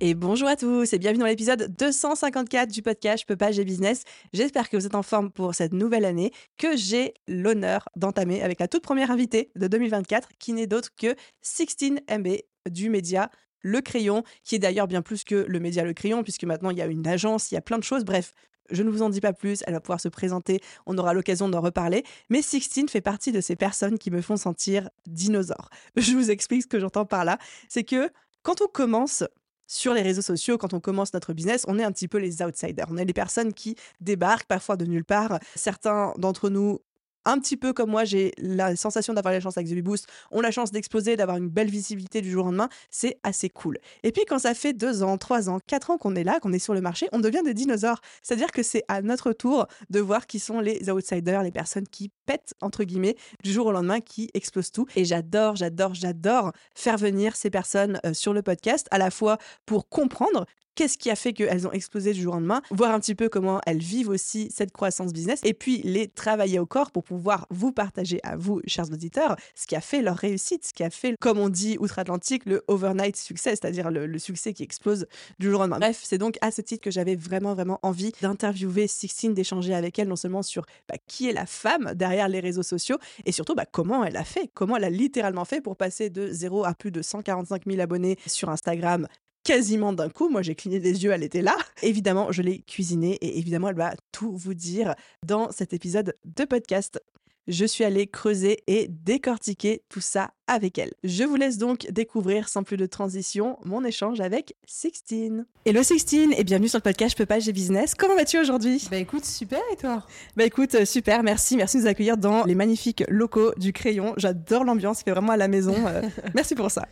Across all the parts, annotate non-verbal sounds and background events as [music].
Et bonjour à tous et bienvenue dans l'épisode 254 du podcast Je peux pas, business. J'espère que vous êtes en forme pour cette nouvelle année que j'ai l'honneur d'entamer avec la toute première invitée de 2024 qui n'est d'autre que 16MB du média Le Crayon, qui est d'ailleurs bien plus que le média Le Crayon puisque maintenant il y a une agence, il y a plein de choses. Bref, je ne vous en dis pas plus, elle va pouvoir se présenter, on aura l'occasion d'en reparler. Mais Sixtine fait partie de ces personnes qui me font sentir dinosaure. [laughs] Je vous explique ce que j'entends par là. C'est que quand on commence sur les réseaux sociaux, quand on commence notre business, on est un petit peu les outsiders. On est les personnes qui débarquent parfois de nulle part. Certains d'entre nous un petit peu comme moi, j'ai la sensation d'avoir la chance avec The Boost, on a la chance d'exploser, d'avoir une belle visibilité du jour au lendemain, c'est assez cool. Et puis quand ça fait deux ans, trois ans, quatre ans qu'on est là, qu'on est sur le marché, on devient des dinosaures. C'est-à-dire que c'est à notre tour de voir qui sont les outsiders, les personnes qui pètent, entre guillemets, du jour au lendemain, qui explosent tout. Et j'adore, j'adore, j'adore faire venir ces personnes euh, sur le podcast, à la fois pour comprendre qu'est-ce qui a fait qu'elles ont explosé du jour au lendemain, voir un petit peu comment elles vivent aussi cette croissance business, et puis les travailler au corps pour pouvoir vous partager à vous, chers auditeurs, ce qui a fait leur réussite, ce qui a fait, comme on dit outre-Atlantique, le overnight success, c'est-à-dire le, succès qui explose du jour au lendemain. Bref, c'est donc à ce titre que j'avais vraiment, vraiment envie d'interviewer Sixtine, d'échanger avec elle, non seulement sur bah, qui est la femme derrière les réseaux sociaux, et surtout bah, comment elle a fait, comment elle a littéralement fait pour passer de 0 à plus de 145 000 abonnés sur Instagram quasiment d'un coup. Moi, j'ai cligné des yeux, elle était là. Évidemment, je l'ai cuisinée et évidemment, elle va tout vous dire dans cet épisode de podcast. Je suis allée creuser et décortiquer tout ça avec elle. Je vous laisse donc découvrir sans plus de transition mon échange avec Sixtine. Hello Sixtine et bienvenue sur le podcast Je peux pas, j'ai business. Comment vas-tu aujourd'hui? Bah écoute, super et toi? Bah écoute, euh, super, merci, merci de nous accueillir dans les magnifiques locaux du Crayon. J'adore l'ambiance, fait vraiment à la maison. Euh, [laughs] merci pour ça.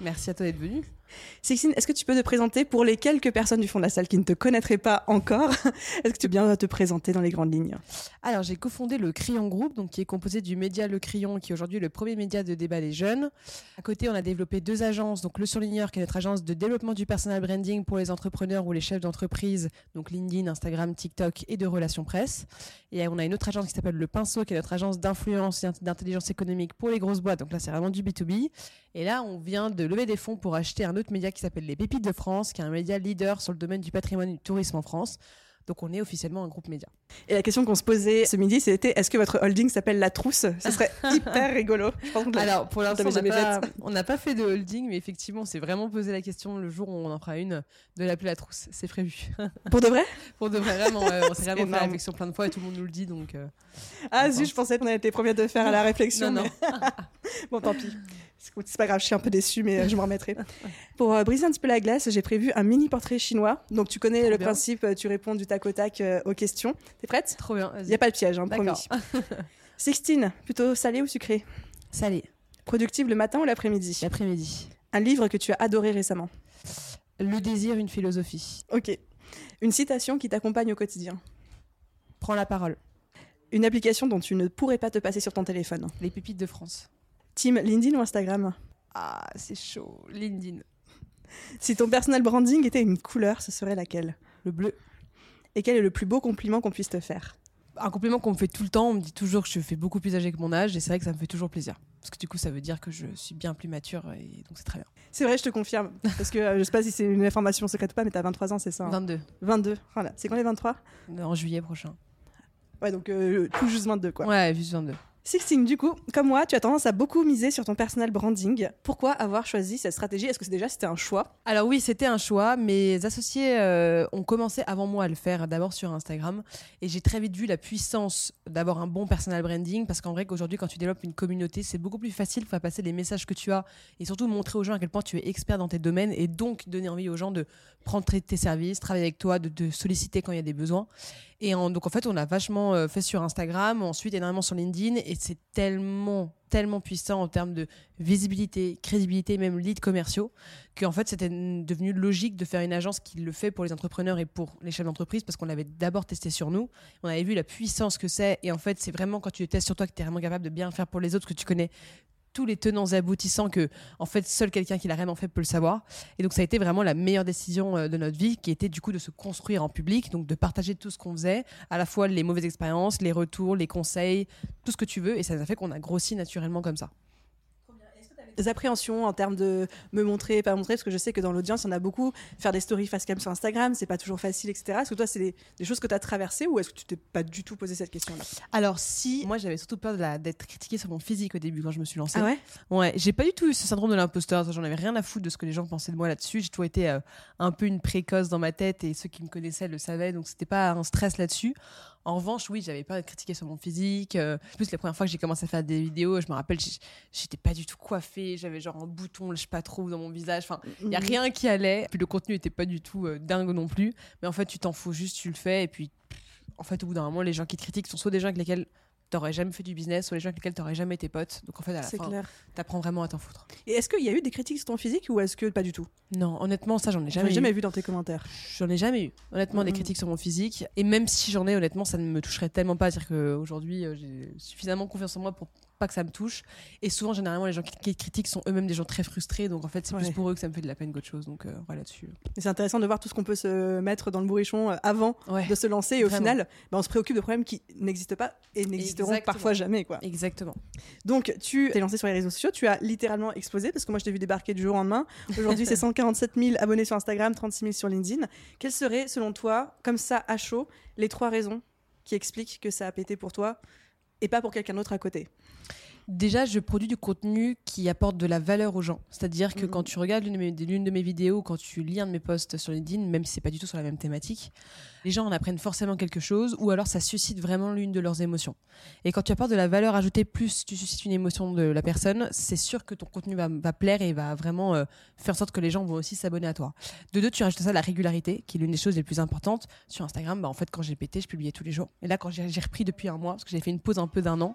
Merci à toi d'être venue. Sixine, est-ce que tu peux te présenter pour les quelques personnes du fond de la salle qui ne te connaîtraient pas encore [laughs] Est-ce que tu bien te présenter dans les grandes lignes Alors, j'ai cofondé le Crayon Group, donc qui est composé du média Le Crayon, qui est aujourd'hui le premier média de débat des jeunes. À côté, on a développé deux agences, donc Le Surligneur, qui est notre agence de développement du personal branding pour les entrepreneurs ou les chefs d'entreprise, donc LinkedIn, Instagram, TikTok et de relations presse. Et on a une autre agence qui s'appelle Le Pinceau, qui est notre agence d'influence et d'intelligence économique pour les grosses boîtes. Donc là, c'est vraiment du B2B. Et là, on vient de lever des fonds pour acheter un autre média qui s'appelle Les Pépites de France, qui est un média leader sur le domaine du patrimoine et du tourisme en France. Donc on est officiellement un groupe média. Et la question qu'on se posait ce midi, c'était est-ce que votre holding s'appelle La Trousse? Ce serait hyper rigolo. Alors pour l'instant, on n'a pas, fait de holding, mais effectivement, on s'est vraiment posé la question le jour où on en fera une de l'appeler La Trousse. C'est prévu. [laughs] Pour de vrai? Pour de vrai, vraiment. on s'est vraiment fait la réflexion plein de fois et tout le monde nous le dit. Donc, euh, ah zut, je pensais qu'on avait été premiers de faire à la réflexion. non, non. [laughs] bon, tant pis. C'est pas grave, je suis un peu déçue, mais euh, je m'en remettrai. [laughs] Pour euh, briser un petit peu la glace, j'ai prévu un mini portrait chinois. Donc tu connais le principe, euh, tu réponds du tac au tac aux questions. T'es prête? Trop bien. Il n'y a pas de piège, hein, promis. [laughs] Sixtine, plutôt salé ou sucré? Salé. Productive le matin ou l'après-midi? L'après-midi. Un livre que tu as adoré récemment? Le désir, une philosophie. Ok. Une citation qui t'accompagne au quotidien? Prends la parole. Une application dont tu ne pourrais pas te passer sur ton téléphone? Les pépites de France. Team LinkedIn ou Instagram Ah, c'est chaud. LinkedIn. Si ton personal branding était une couleur, ce serait laquelle? Le bleu. Et quel est le plus beau compliment qu'on puisse te faire? Un compliment qu'on me fait tout le temps. On me dit toujours que je fais beaucoup plus âgé que mon âge. Et c'est vrai que ça me fait toujours plaisir. Parce que du coup, ça veut dire que je suis bien plus mature. Et donc, c'est très bien. C'est vrai, je te confirme. [laughs] Parce que euh, je sais pas si c'est une information secrète ou pas, mais t'as 23 ans, c'est ça 22. Hein 22. Voilà. C'est quand les 23 En juillet prochain. Ouais, donc euh, tout juste 22, quoi. Ouais, juste 22. Sixtine, du coup, comme moi, tu as tendance à beaucoup miser sur ton personal branding. Pourquoi avoir choisi cette stratégie? Est-ce que c'est déjà c'était un choix? Alors oui, c'était un choix. Mes associés euh, ont commencé avant moi à le faire, d'abord sur Instagram, et j'ai très vite vu la puissance d'avoir un bon personal branding, parce qu'en vrai, qu'aujourd'hui, quand tu développes une communauté, c'est beaucoup plus facile de faire passer les messages que tu as, et surtout montrer aux gens à quel point tu es expert dans tes domaines, et donc donner envie aux gens de prendre tes services, travailler avec toi, de te solliciter quand il y a des besoins. Et donc en fait, on a vachement euh, fait sur Instagram, ensuite énormément sur LinkedIn, c'est tellement tellement puissant en termes de visibilité, crédibilité, même leads commerciaux, qu'en fait c'était devenu logique de faire une agence qui le fait pour les entrepreneurs et pour les chefs d'entreprise parce qu'on l'avait d'abord testé sur nous. On avait vu la puissance que c'est et en fait c'est vraiment quand tu le testes sur toi que tu es vraiment capable de bien faire pour les autres, que tu connais tous les tenants aboutissants que en fait seul quelqu'un qui l'a réellement fait peut le savoir. Et donc ça a été vraiment la meilleure décision euh, de notre vie qui était du coup de se construire en public donc de partager tout ce qu'on faisait à la fois les mauvaises expériences les retours les conseils tout ce que tu veux. Et ça nous a fait qu'on a grossi naturellement comme ça appréhensions en termes de me montrer, pas montrer Parce que je sais que dans l'audience, il y en a beaucoup. Faire des stories face cam sur Instagram, c'est pas toujours facile, etc. Est-ce que toi, c'est des, choses que tu as traversées ou est-ce que tu t'es pas du tout posé cette question-là? Alors, si, moi, j'avais surtout peur d'être critiquée sur mon physique au début quand je me suis lancée. Ah ouais? Ouais, j'ai pas du tout eu ce syndrome de l'imposteur. J'en avais rien à foutre de ce que les gens pensaient de moi là-dessus. J'ai toujours été euh, un peu une précoce dans ma tête et ceux qui me connaissaient le savaient, donc c'était pas un stress là-dessus. En revanche, oui, j'avais pas critiqué sur mon physique. Euh, plus, la première fois que j'ai commencé à faire des vidéos, je me rappelle, j'étais pas du tout coiffée. J'avais genre un bouton, je sais pas trop, dans mon visage. Enfin, il y a rien qui allait. Puis le contenu était pas du tout euh, dingue non plus. Mais en fait, tu t'en fous juste, tu le fais. Et puis, en fait, au bout d'un moment, les gens qui te critiquent sont soit des gens avec lesquels t'aurais jamais fait du business ou les gens avec lesquels t'aurais jamais été pote. Donc en fait, à la fin, t'apprends vraiment à t'en foutre. Et est-ce qu'il y a eu des critiques sur ton physique ou est-ce que pas du tout? Non, honnêtement, ça j'en ai jamais. jamais vu dans tes commentaires. J'en ai jamais eu. Honnêtement, des critiques sur mon physique. Et même si j'en ai, honnêtement, ça ne me toucherait tellement pas. C'est-à-dire qu'aujourd'hui, euh, j'ai suffisamment confiance en moi pour pas que ça me touche. Et souvent, généralement, les gens qui, critiquent sont eux-mêmes des gens très frustrés. Donc, en fait, c'est plus pour eux que ça me fait de la peine qu'autre chose. Donc, euh, voilà dessus. C'est intéressant de voir tout ce qu'on peut se mettre dans le bourrichon euh, avant de se lancer. Et au final, bah, on se préoccupe de problèmes qui n'existent pas et n'existeront parfois jamais. Quoi. Exactement. Donc, tu t'es lancé sur les réseaux sociaux. Tu as littéralement explosé parce que moi, je t'ai vu débarquer du jour au lendemain. Aujourd'hui, c'est [laughs] 147 000 abonnés sur Instagram, 36 000 sur LinkedIn. Quelles seraient, selon toi, comme ça, à chaud, les trois raisons qui expliquent que ça a pété pour toi et pas pour quelqu'un d'autre à côté? Déjà, je produis du contenu qui apporte de la valeur aux gens. C'est-à-dire que mhm. quand tu regardes l'une de, mes, de mes vidéos, quand tu lis un de mes posts sur LinkedIn, même si c'est pas du tout sur la même thématique, les gens en apprennent forcément quelque chose ou alors ça suscite vraiment l'une de leurs émotions. Et quand tu apportes de la valeur ajoutée plus tu suscites une émotion de la personne, c'est sûr que ton contenu va, plaire et va vraiment euh, faire en sorte que les gens vont aussi s'abonner à toi. De deux, tu rajoutes à ça la régularité, qui est l'une des choses les plus importantes. Sur Instagram, bah, en fait, quand j'ai pété, je publiais tous les jours. Et là, quand j'ai repris depuis un mois, parce que j'ai fait une pause un peu d'un an,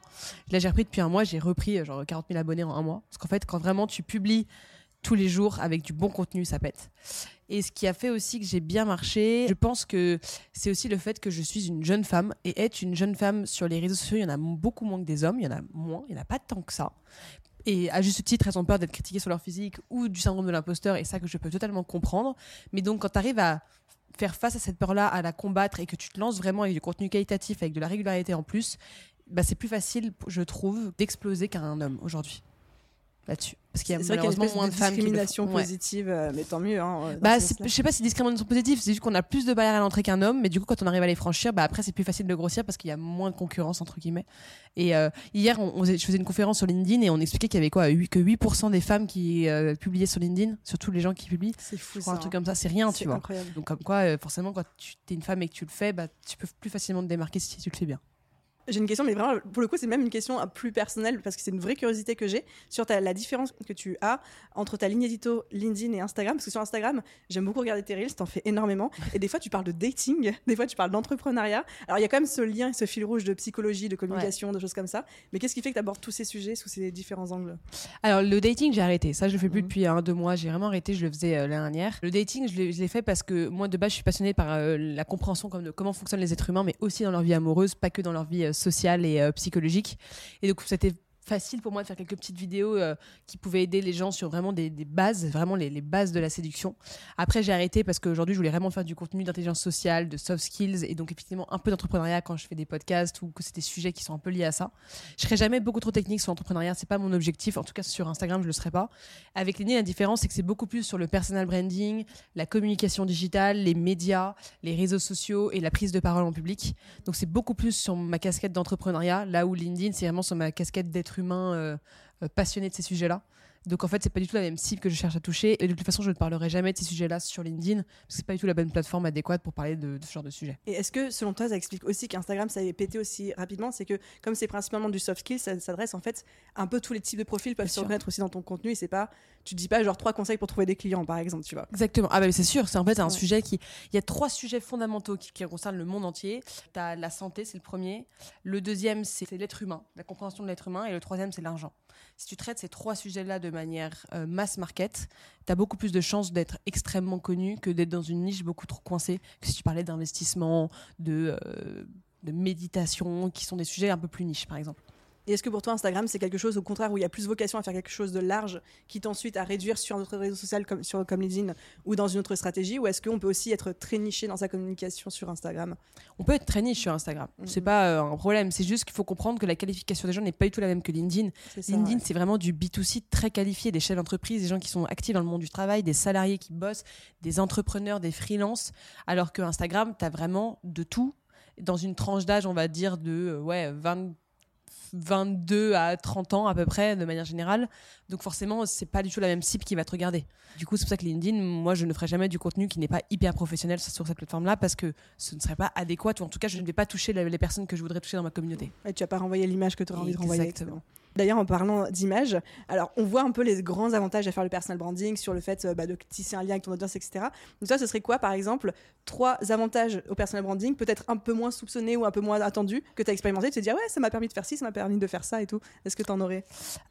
là j'ai repris depuis un mois, j'ai repris euh, genre 40 000 abonnés en un mois. Parce qu'en fait, quand vraiment tu publies tous les jours avec du bon contenu, ça pète. Et ce qui a fait aussi que j'ai bien marché, je pense que c'est aussi le fait que je suis une jeune femme. Et être une jeune femme sur les réseaux sociaux, il y en a beaucoup moins que des hommes. Il y en a moins, il n'y en a pas tant que ça. Et à juste titre, elles ont peur d'être critiquées sur leur physique ou du syndrome de l'imposteur. Et ça que je peux totalement comprendre. Mais donc, quand tu arrives à faire face à cette peur-là, à la combattre et que tu te lances vraiment avec du contenu qualitatif, avec de la régularité en plus, bah c'est plus facile, je trouve, d'exploser qu'un homme aujourd'hui là-dessus. Parce qu'il y a malheureusement moins de, femmes discrimination positive, euh, mais tant mieux. Hein, bah, je sais pas si discrimination positive, c'est juste qu'on a plus de barrières à l'entrée qu'un homme, mais du coup, quand on arrive à les franchir, bah, après, c'est plus facile de grossir parce qu'il y a moins de concurrence, entre guillemets. Et euh, hier, on, je faisais une conférence sur LinkedIn et on expliquait qu'il y avait quoi Que 8% des femmes qui euh, publiaient sur LinkedIn, sur tous les gens qui publient. C'est fou, Un truc comme ça, c'est rien, tu vois. Donc, comme quoi, forcément, quand tu es une femme et que tu le fais, bah, tu peux plus facilement te démarquer si tu le fais bien. J'ai une question, mais vraiment, pour le coup, c'est même une question plus personnelle parce que c'est une vraie curiosité que j'ai sur ta, la différence que tu as entre ta ligne édito LinkedIn et Instagram. Parce que sur Instagram, j'aime beaucoup regarder tes reels, t'en fais énormément. Et des fois, tu parles de dating, [laughs] des fois, tu parles d'entrepreneuriat. Alors, il y a quand même ce lien, ce fil rouge de psychologie, de communication, de choses comme ça. Mais qu'est-ce qui fait que tu abordes tous ces sujets sous ces différents angles? Alors, le dating, j'ai arrêté. Ça, je le fais plus mhm. depuis un, deux mois. J'ai vraiment arrêté. Je le faisais euh, l'année dernière. Le dating, je l'ai fait parce que moi, de base, je suis passionnée par euh, la compréhension comme de comment fonctionnent les êtres humains, mais aussi dans leur vie amoureuse, pas que dans leur vie euh, sociale et psychologique. Et donc, c'était facile pour moi de faire quelques petites vidéos euh, qui pouvaient aider les gens sur vraiment des, bases, vraiment les, bases de la séduction. Après, j'ai arrêté parce qu'aujourd'hui, je voulais vraiment faire du contenu d'intelligence sociale, de soft skills et donc effectivement un peu d'entrepreneuriat quand je fais des podcasts ou que c'est des sujets qui sont un peu liés à ça. Je serai jamais beaucoup trop technique sur l'entrepreneuriat, c'est pas mon objectif. En tout cas, sur Instagram, je le serai pas. Avec les la différence, c'est que c'est beaucoup plus sur le personal branding, la communication digitale, les médias, les réseaux sociaux et la prise de parole en public. Donc, c'est beaucoup plus sur ma casquette d'entrepreneuriat, là où LinkedIn, c'est vraiment sur ma casquette d'être humain euh, euh, passionné de ces sujets-là. Donc en fait, c'est pas du tout la même cible que je cherche à toucher. Et de toute façon, je ne parlerai jamais de ces sujets-là sur LinkedIn, parce que c'est pas du tout la bonne plateforme adéquate pour parler de, ce genre de sujet. Et est-ce que, selon toi, ça explique aussi qu'Instagram, ça avait pété aussi rapidement? C'est que, comme c'est principalement du soft skill, ça s'adresse en fait un peu tous les types de profils peuvent se reconnaître aussi dans ton contenu. Et c'est pas, tu dis pas genre trois conseils pour trouver des clients, par exemple, tu vois. Exactement. Ah bah c'est sûr, c'est en fait un sujet qui. Il y a trois sujets fondamentaux qui, qui concernent le monde entier. Tu as la santé, c'est le premier. Le deuxième, c'est l'être humain, la compréhension de l'être humain. Et le troisième, c'est l'argent. Si tu traites ces trois sujets-là de manière euh, mass market, tu as beaucoup plus de chances d'être extrêmement connu que d'être dans une niche beaucoup trop coincée. Que si tu parlais d'investissement, de, euh, de méditation, qui sont des sujets un peu plus niches, par exemple. Et est-ce que pour toi, Instagram, c'est quelque chose au contraire où il y a plus vocation à faire quelque chose de large qui t'ensuite à réduire sur un autre réseau social comme, sur, comme LinkedIn ou dans une autre stratégie Ou est-ce qu'on peut aussi être très niché dans sa communication sur Instagram? On peut être très niche sur Instagram. Ce C'est pas euh, un problème. C'est juste qu'il faut comprendre que la qualification des gens n'est pas du tout la même que LinkedIn. LinkedIn, c'est vraiment du B2C très qualifié, des chefs d'entreprise, des gens qui sont actifs dans le monde du travail, des salariés qui bossent, des entrepreneurs, des freelances. Alors que Instagram, tu as vraiment de tout dans une tranche d'âge, on va dire, de euh, ouais, 20 22 à 30 ans à peu près, de manière générale. Donc forcément, c'est pas du tout la même cible qui va te regarder. Du coup, c'est pour ça que LinkedIn, moi, je ne ferai jamais du contenu qui n'est pas hyper professionnel sur cette plateforme-là parce que ce ne serait pas adéquat ou en tout cas, je ne vais pas toucher les personnes que je voudrais toucher dans ma communauté. Et tu vas pas renvoyer l'image que tu auras envie de renvoyer. Exactement. D'ailleurs, en parlant d'image, alors on voit un peu les grands avantages à faire le personal branding sur le fait euh, bah, de tisser un lien avec ton audience, etc. Donc ça, ce serait quoi, par exemple, trois avantages au personal branding, peut-être un peu moins soupçonnés ou un peu moins attendus que tu as expérimenté, de te dire ouais, ça m'a permis de faire ci, ça m'a permis de faire ça et tout. Est-ce que tu en aurais?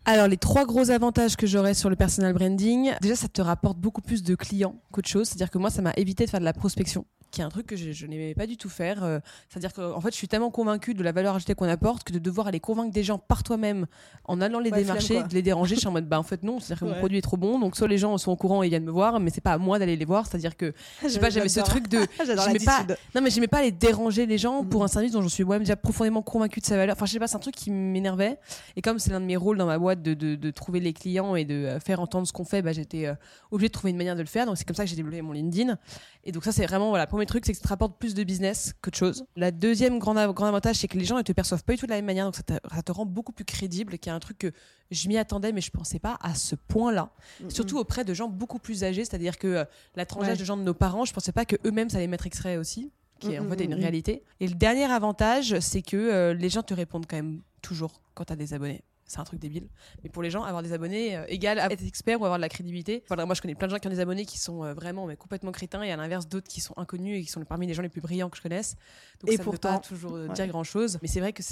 Alors les trois gros avantages que j'aurais sur le personal branding, déjà ça te rapporte beaucoup plus de clients qu'autre chose. C'est-à-dire que moi, ça m'a évité de faire de la prospection qui est un truc que je, je n'aimais pas du tout faire. Euh, c'est-à-dire qu'en fait, je suis tellement convaincue de la valeur ajoutée qu'on apporte que de devoir aller convaincre des gens par toi-même en allant les démarcher, de les déranger, je suis en mode bah en fait non, c'est-à-dire que mon produit est trop bon, donc soit les gens sont au courant et viennent me voir, mais c'est pas à moi d'aller les voir. C'est-à-dire que [laughs] je sais pas, j'avais ce truc de, [laughs] pas, non mais j'aimais pas aller déranger les gens pour mm. un service dont je suis moi-même déjà profondément convaincue de sa valeur. Enfin, je sais pas, c'est un truc qui m'énervait. Et comme c'est l'un de mes rôles dans ma boîte de, de, de, trouver les clients et de euh, faire entendre ce qu'on fait, bah, j'étais euh, obligée de trouver une manière de le faire. Donc c'est comme ça que j'ai développé mon LinkedIn. Et donc ça c'est vraiment voilà, premier truc, c'est que ça te rapporte plus de business qu'autre chose. La deuxième grand, grand avantage, c'est que les gens ne te perçoivent pas du tout de la même manière, donc ça te, ça te rend beaucoup plus crédible, qui est un truc que je m'y attendais, mais je pensais pas à ce point-là. Surtout auprès de gens beaucoup plus âgés, c'est-à-dire que euh, la tranche de gens de nos parents, je pensais pas que eux-mêmes ça allait mettre extrait aussi, qui est en fait une réalité. Et le dernier avantage, c'est que euh, les gens te répondent quand même toujours quand tu as des abonnés c'est un truc débile. Mais pour les gens, avoir des abonnés euh, égale à être expert ou avoir de la crédibilité. moi, je connais plein de gens qui ont des abonnés qui sont euh, vraiment mais complètement crétins et à l'inverse d'autres qui sont inconnus et qui sont parmi les gens les plus brillants que je connaisse. Donc et ça pourtant, ne veut pas toujours euh, dire grand chose. Mais c'est vrai que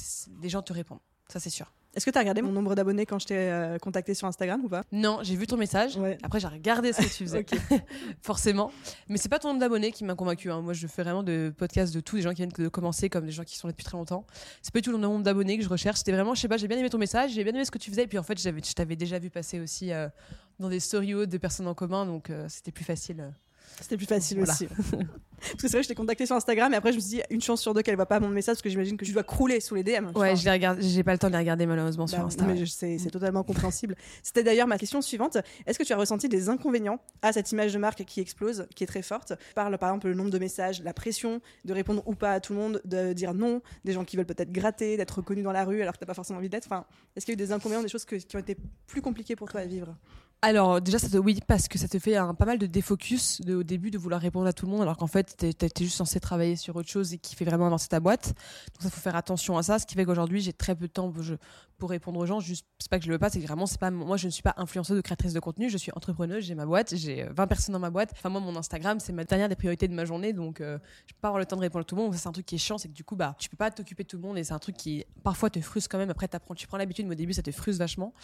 les gens te répondent. Ça, c'est sûr. Est-ce que tu as regardé mon nombre d'abonnés quand je t'ai euh, contacté sur Instagram ou pas? Non, j'ai vu ton message. Après, j'ai regardé ce que tu faisais. [laughs] [laughs] Forcément. Mais c'est pas ton nombre d'abonnés qui m'a convaincu. Hein. Moi, je fais vraiment de podcasts de tous, des gens qui viennent de commencer comme des gens qui sont là depuis très longtemps. C'est pas du tout le nombre d'abonnés que je recherche. C'était vraiment, je sais pas, j'ai bien aimé ton message, j'ai bien aimé ce que tu faisais. Et puis en fait, je t'avais déjà vu passer aussi euh, dans des stories de personnes en commun, donc euh, c'était plus facile. C'était plus facile aussi. [laughs] parce que c'est vrai, je t'ai contacté sur Instagram et après je me suis dit une chance sur deux qu'elle voit pas mon message parce que j'imagine que tu dois crouler sous les DM. Ouais, je les regarde, j'ai pas le temps de les regarder malheureusement sur bah, Instagram. c'est totalement compréhensible. C'était d'ailleurs ma question suivante. Est-ce que tu as ressenti des inconvénients à cette image de marque qui explose, qui est très forte? Parle par exemple le nombre de messages, la pression de répondre ou pas à tout le monde, de dire non, des gens qui veulent peut-être gratter, d'être reconnus dans la rue alors que t'as pas forcément envie d'être. Enfin, est-ce qu'il y a eu des inconvénients, des choses qui ont été plus compliquées pour toi à vivre? Alors déjà, ça te, oui, parce que ça te fait un, pas mal de défocus de, au début de vouloir répondre à tout le monde, alors qu'en fait, tu es, juste censé travailler sur autre chose et qui fait vraiment avancer ta boîte. Donc ça, faut faire attention à ça. Ce qui fait qu'aujourd'hui, j'ai très peu de temps pour, pour répondre aux gens. Juste, c'est pas que je le veux pas, c'est vraiment, c'est pas moi, je ne suis pas influenceuse de créatrice de contenu. Je suis entrepreneuse, j'ai ma boîte, j'ai 20 personnes dans ma boîte. Enfin moi, mon Instagram, c'est ma dernière des priorités de ma journée, donc euh, je peux pas avoir le temps de répondre à tout le monde. C'est un truc qui est chiant, c'est que du coup, bah, tu peux pas t'occuper de tout le monde et c'est un truc qui parfois te frustre quand même. Après, tu prends l'habitude, mais au début, ça te frustre vachement.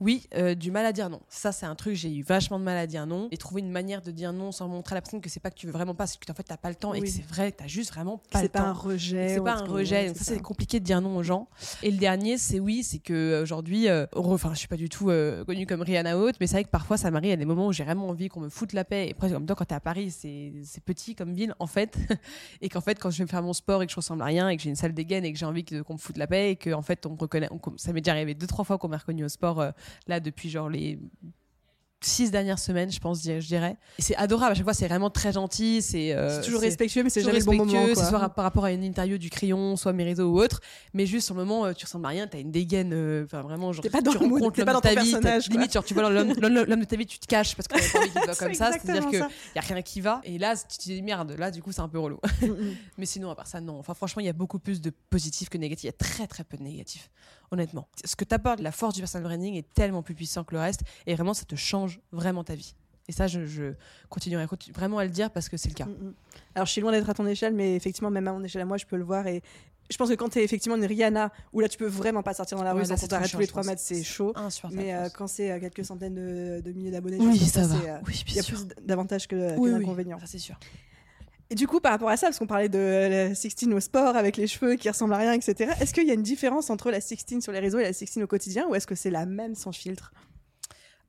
Oui, euh, du mal à dire non. Ça, c'est un truc j'ai eu vachement de mal à dire non et trouver une manière de dire non sans montrer à la personne que c'est pas que tu veux vraiment pas, c'est que en fait pas le temps et que c'est vrai, t'as juste vraiment pas le temps. C'est pas un rejet. C'est pas un rejet. Donc ça, c'est compliqué de dire non aux gens. Et le dernier, c'est oui, c'est que euh, aujourd'hui, euh, enfin, je suis pas du tout euh, connue comme Rihanna Haute, mais c'est vrai que parfois ça m'arrive à des moments où j'ai vraiment envie qu'on me foute la paix. Et après, comme toi, quand t'es à Paris, c'est petit comme ville en fait, [laughs] et qu'en fait, quand je vais faire mon sport et que je ressemble à rien et que j'ai une salle dégaine et que j'ai envie qu'on me foute la paix et que en fait on me reconnaît, ça m'est déjà arrivé deux trois fois qu'on m'a reconnu au sport là depuis genre les six dernières semaines, je pense, je dirais. C'est adorable. À chaque fois, c'est vraiment très gentil. C'est euh, toujours respectueux, mais c'est jamais le bon moment. C'est soit par rapport à une interview du crayon, soit mes réseaux ou autre. Mais juste sur le moment, euh, tu ressembles à rien. T'as une dégaine. Euh, enfin, vraiment, genre, t'es pas dans tu le mood, t'es pas dans ton personnage. Limite, genre, tu vois l'homme de ta vie, tu te caches parce qu'on a pas envie qu'il [laughs] comme ça. C'est-à-dire qu'il y a rien qui va. Et là, tu te dis merde. Là, du coup, c'est un peu relou. Mm, mm. [laughs] mais sinon, à part ça, non. Enfin, franchement, il y a beaucoup plus de positifs que négatifs. Il y a très, très peu de négatifs honnêtement. Ce que t'apporte la force du personal branding est tellement plus puissant que le reste et vraiment ça te change vraiment ta vie. Et ça, je, continuerai vraiment à le dire parce que c'est le cas. Mm, mm. Alors, je suis loin d'être à ton échelle, mais effectivement, même à mon échelle à moi, je peux le voir. Et je pense que quand tu es effectivement une Rihanna, où là tu peux vraiment pas sortir dans la rue sans qu'on t'arrête tous les chiant, 3 je mètres, c'est chaud. Mais je euh, quand c'est à quelques centaines de, de milliers d'abonnés, Oui, je ça va. euh, Oui, il y a plus d'avantages que, que Oui, d'inconvénients. ça c'est sûr. Et du coup, par rapport à ça, parce qu'on parlait de la 16 au sport avec les cheveux qui ressemblent à rien, etc., est-ce qu'il y a une différence entre la 16 sur les réseaux et la 16 au quotidien ou est-ce que c'est la même sans filtre?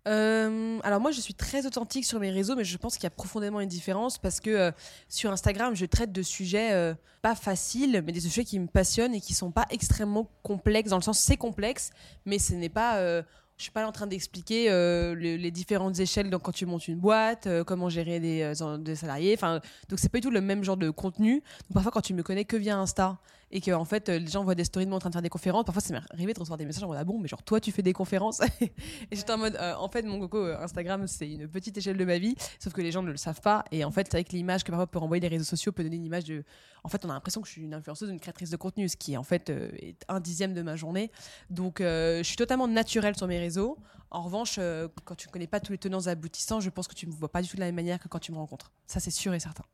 Euh, alors moi, je suis très authentique sur mes réseaux, mais je pense qu'il y a profondément une différence parce que euh, sur Instagram, je traite de sujets euh, pas faciles, mais des sujets qui me passionnent et qui sont pas extrêmement complexes. Dans le sens, c'est complexe, mais ce n'est pas. Je suis pas en train d'expliquer euh, le- les différentes échelles donc quand tu montes une boîte, euh, comment gérer des, euh, des salariés. Enfin, donc c'est pas du tout le même genre de contenu. Parfois, quand tu me connais que via Insta et que fait euh, les gens voient des stories de moi en train de faire des conférences, parfois ça m'est arrivé de recevoir des messages en mode ah bon, mais genre toi tu fais des conférences [laughs] et j'étais en mode euh, en fait mon coco euh, Instagram c'est une petite échelle de ma vie, sauf que les gens ne le savent pas et en fait c'est avec l'image que parfois peut renvoyer les réseaux sociaux peut donner une image de en fait on a l'impression que je suis une influenceuse, une créatrice de contenu, ce qui en fait est un dixième de ma journée. Donc je suis totalement naturelle sur mes réseaux. En revanche, quand tu ne connais pas tous les tenants et aboutissants, je pense que tu me vois pas du tout de la même manière que quand tu me rencontres. Ça c'est sûr et certain.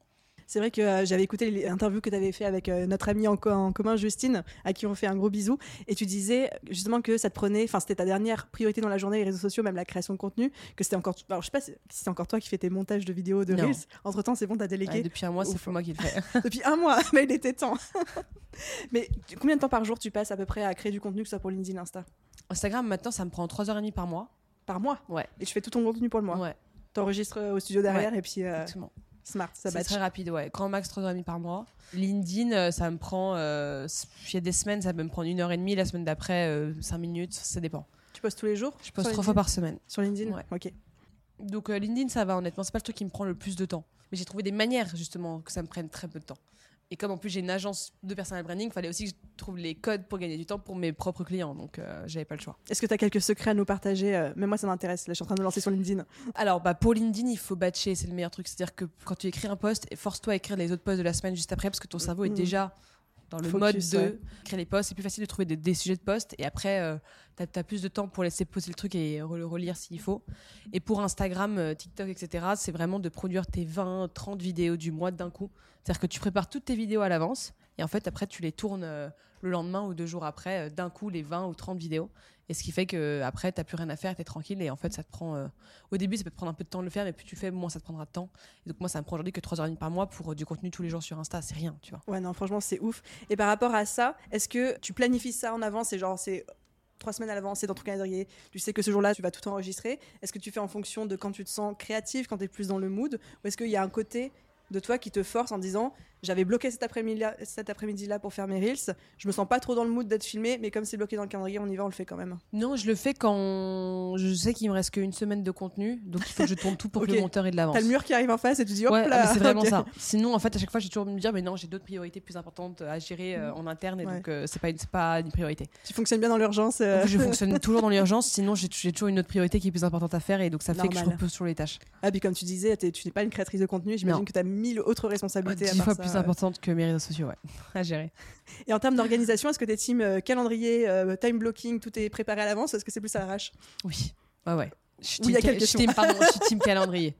C'est vrai que euh, j'avais écouté l'interview que tu avais fait avec euh, notre amie en, co- en commun, Justine, à qui on fait un gros bisou. Et tu disais justement que ça te prenait, enfin, c'était ta dernière priorité dans la journée, les réseaux sociaux, même la création de contenu, que c'était encore. Alors, je sais pas si c'est encore toi qui fais tes montages de vidéos de Non. Reels. Entre temps, c'est bon, t'as délégué Ouais, depuis un mois, c'est moi qui le fais. [laughs] depuis un mois, mais il était temps. [laughs] mais tu- combien de temps par jour tu passes à peu près à créer du contenu, que ce soit pour LinkedIn, Insta? Instagram maintenant, ça me prend 3h30 par mois. Par mois? Ouais. Et tu fais tout ton contenu pour le mois? Ouais, T'enregistres euh, au studio derrière et puis euh, exactement. Smart, ça C'est très rapide, ouais. Grand max 3h30 par mois. LinkedIn, euh, ça me prend. euh, Il y a des semaines, ça peut me prendre une heure et demie. La semaine d'après, 5 minutes. Ça dépend. Tu postes tous les jours Je poste sur trois fois LinkedIn par semaine. Sur LinkedIn Ouais. Ok. Donc euh, LinkedIn, ça va, honnêtement. C'est pas le truc qui me prend le plus de temps. Mais j'ai trouvé des manières, justement, que ça me prenne très peu de temps. Et comme en plus j'ai une agence de personal branding, il fallait aussi que je trouve les codes pour gagner du temps pour mes propres clients. Donc euh, j'avais pas le choix. Est-ce que tu as quelques secrets à nous partager euh, Même moi, ça m'intéresse. Là, je suis en train de lancer sur LinkedIn. Alors, bah, pour LinkedIn, il faut batcher, c'est le meilleur truc. C'est-à-dire que quand tu écris un post, force-toi à écrire les autres posts de la semaine juste après, parce que ton cerveau est Mhm. déjà dans le Focus, mode de ouais. créer les posts. C'est plus facile de trouver des, des sujets de posts, et après, tu as, plus de temps pour laisser poser le truc et le relire s'il faut. Et pour Instagram, euh, TikTok, etc., c'est vraiment de produire tes 20, 30 vidéos du mois d'un coup. C'est-à-dire que tu prépares toutes tes vidéos à l'avance, et en fait, après, tu les tournes euh, le lendemain ou deux jours après, euh, d'un coup, les 20 ou 30 vidéos. Et ce qui fait que après, t'as plus rien à faire, t'es tranquille, et en fait, ça te prend. euh, au début, ça peut te prendre un peu de temps de le faire, mais plus tu le fais, moins ça te prendra de temps. Et donc, moi, ça me prend aujourd'hui que 3h30 par mois pour euh, du contenu tous les jours sur Insta. C'est rien, tu vois. Ouais, non, franchement, c'est ouf. Et par rapport à ça, est-ce que tu planifies ça en avance C'est genre, c'est trois semaines à l'avance, c'est dans ton calendrier. Tu sais que ce jour-là, tu vas tout enregistrer. Est-ce que tu fais en fonction de quand tu te sens créatif, quand tu es plus dans le mood? Ou est-ce qu'il y a un côté de toi qui te force en disant j'avais bloqué cet après-midi-là pour faire mes reels, je me sens pas trop dans le mood d'être filmé, mais comme c'est bloqué dans le calendrier, on y va, on le fait quand même. Non, je le fais quand je sais qu'il me reste qu'une semaine de contenu, donc il faut que je tourne tout pour que le monteur ait de l'avance. T'as le mur qui arrive en face et tu dis hop Ouais, là c'est vraiment [laughs] ça. Sinon, en fait, à chaque fois, j'ai toujours me dire, mais non, j'ai d'autres priorités plus importantes à gérer euh, en interne, et Ouais. donc euh, c'est pas, pas une priorité. Tu fonctionnes bien dans l'urgence. euh, je [laughs] fonctionne toujours dans l'urgence, sinon j'ai toujours une autre priorité qui est plus importante à faire, et donc ça fait que je repose sur les tâches. Ah, puis comme tu disais, tu n'es pas une créatrice de contenu, j'imagine que tu as mille autres responsabilités à part fois ça. Plus importante que mes réseaux sociaux, ouais, [laughs] à gérer. Et en termes d'organisation, est-ce que tes teams euh, calendrier, euh, time blocking, tout est préparé à l'avance Est-ce que c'est plus à l'arrache? Oui, ouais, ouais. Suis team, suis team- pardon, je suis team [laughs] calendrier.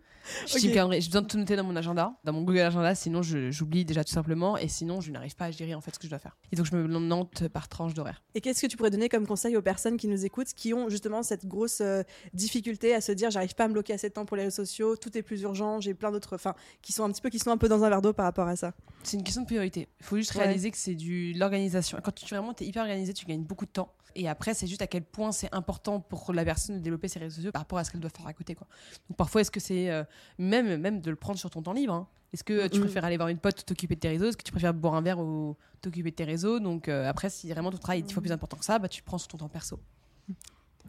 Je suis team Ok. calendrier. J'ai besoin de tout noter dans mon agenda, dans mon Google Agenda, sinon j'oublie déjà tout simplement, et sinon je n'arrive pas à gérer en fait ce que je dois faire. Et donc je me note par tranche d'horaire. Et qu'est-ce que tu pourrais donner comme conseil aux personnes qui nous écoutent, qui ont justement cette grosse euh, difficulté à se dire j'arrive pas à me bloquer assez de temps pour les réseaux sociaux, tout est plus urgent, j'ai plein d'autres, enfin, qui sont un petit peu, qui sont un peu dans un verre d'eau par rapport à ça? C'est une question de priorité. Il faut juste Ouais. réaliser que c'est du de l'organisation. Quand tu vraiment es hyper organisé, tu gagnes beaucoup de temps. Et après, c'est juste à quel point c'est important pour la personne de développer ses réseaux sociaux par rapport à ce qu'elle doit faire à côté. Quoi. Donc parfois, est-ce que c'est euh, même, même de le prendre sur ton temps libre hein. Est-ce que tu préfères aller voir une pote, t'occuper de tes réseaux? Est-ce que tu préfères boire un verre ou t'occuper de tes réseaux? Donc euh, après, si vraiment ton travail est dix fois plus important que ça, bah, tu le prends sur ton temps perso.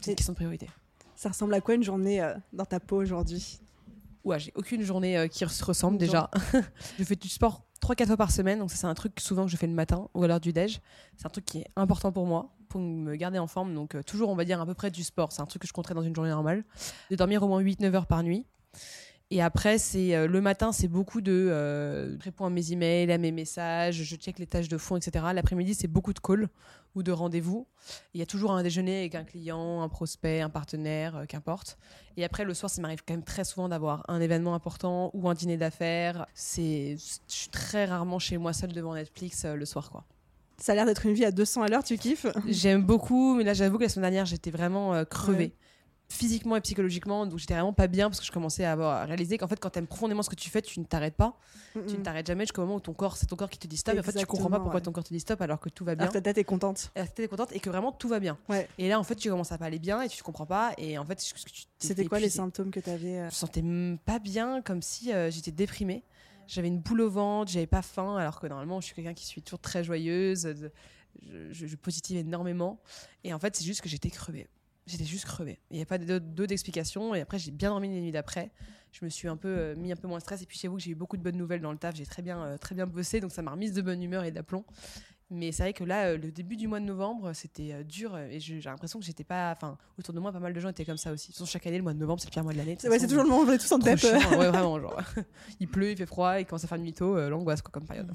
C'est Et- une question de priorité. Ça ressemble à quoi une journée euh, dans ta peau aujourd'hui? Ouais, j'ai aucune journée euh, qui se ressemble déjà. [laughs] je fais du sport 3-4 fois par semaine, donc ça c'est un truc souvent que je fais le matin ou à l'heure du déj. C'est un truc qui est important pour moi, pour me garder en forme. Donc euh, toujours, on va dire, à peu près du sport. C'est un truc que je compterais dans une journée normale. De dormir au moins 8-9 heures par nuit. Et après, c'est euh, le matin, c'est beaucoup de euh, répondre à mes emails, à mes messages, je check les tâches de fond, etc. L'après-midi, c'est beaucoup de calls ou de rendez-vous. Il y a toujours un déjeuner avec un client, un prospect, un partenaire, euh, qu'importe. Et après, le soir, ça m'arrive quand même très souvent d'avoir un événement important ou un dîner d'affaires. C'est, je suis très rarement chez moi seule devant Netflix euh, le soir, quoi. Ça a l'air d'être une vie à 200 à l'heure, tu kiffes? J'aime beaucoup, mais là j'avoue que la semaine dernière j'étais vraiment crevée. Physiquement et psychologiquement, donc j'étais vraiment pas bien parce que je commençais à, avoir, à réaliser qu'en fait, quand t'aimes profondément ce que tu fais, tu ne t'arrêtes pas. Tu ne t'arrêtes jamais jusqu'au moment où ton corps, c'est ton corps qui te dit stop. Et en fait, tu comprends pas pourquoi ton corps te dit stop alors que tout va bien. Alors ta tête est contente. ta tête est contente et que vraiment tout va bien. Ouais. Et là, en fait, tu commences à pas aller bien et tu comprends pas. Et en fait, c'était quoi les symptômes que tu avais euh Je me sentais pas bien, comme si euh, j'étais déprimée. J'avais une boule au ventre, j'avais pas faim, alors que normalement, je suis quelqu'un qui suis toujours très joyeuse. Je, je, positive énormément. Et en fait, c'est juste que j'étais crevée j'étais juste crevée. Il n'y a pas d'autres explications. Et après, j'ai bien dormi les nuits d'après. Je me suis un peu euh, mis un peu moins stress. Et puis, chez vous, j'ai eu beaucoup de bonnes nouvelles dans le taf. J'ai très bien, euh, très bien bossé. Donc, ça m'a remise de bonne humeur et d'aplomb. Mais c'est vrai que là, euh, le début du mois de novembre, c'était dur. Et j'ai l'impression que j'étais pas. Enfin, autour de moi, pas mal de gens étaient comme ça aussi. Façon, chaque année, le mois de novembre, c'est le pire mois de l'année. Ouais, c'est toujours le moment où on est tous en tête. ouais, vraiment. Genre, [laughs] il pleut, il fait froid, il commence à faire de mytho. L'angoisse, quoi, comme période.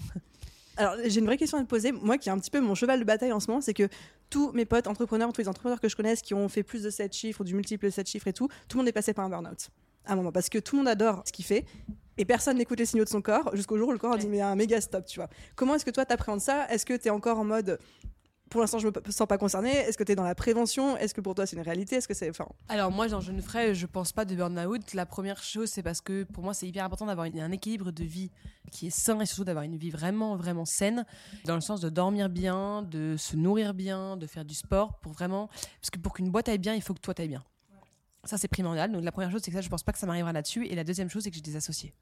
Alors, j'ai une vraie question à te poser. Moi, qui est un petit peu mon cheval de bataille en ce moment, c'est que tous mes potes entrepreneurs, tous les entrepreneurs que je connaisse qui ont fait plus de 7 chiffres ou du multiple 7 chiffres et tout, tout le monde est passé par un burn-out. À un moment. Parce que tout le monde adore ce qu'il fait et personne n'écoute les signaux de son corps jusqu'au jour où le corps dit mais un méga stop, tu vois. Comment est-ce que toi t'appréhendes ça? Est-ce que tu es encore en mode pour l'instant, je me sens pas concernée. Est-ce que tu es dans la prévention? Est-ce que pour toi, c'est une réalité? Est-ce que c'est. Alors, moi, dans Je ne ferai, je pense pas de burn-out. La première chose, c'est parce que pour moi, c'est hyper important d'avoir un équilibre de vie qui est sain et surtout d'avoir une vie vraiment, vraiment saine, dans le sens de dormir bien, de se nourrir bien, de faire du sport pour vraiment. Parce que pour qu'une boîte aille bien, il faut que toi, ailles bien. Ça, c'est primordial. Donc, la première chose, c'est que ça, je pense pas que ça m'arrivera là-dessus. Et la deuxième chose, c'est que j'ai des associés.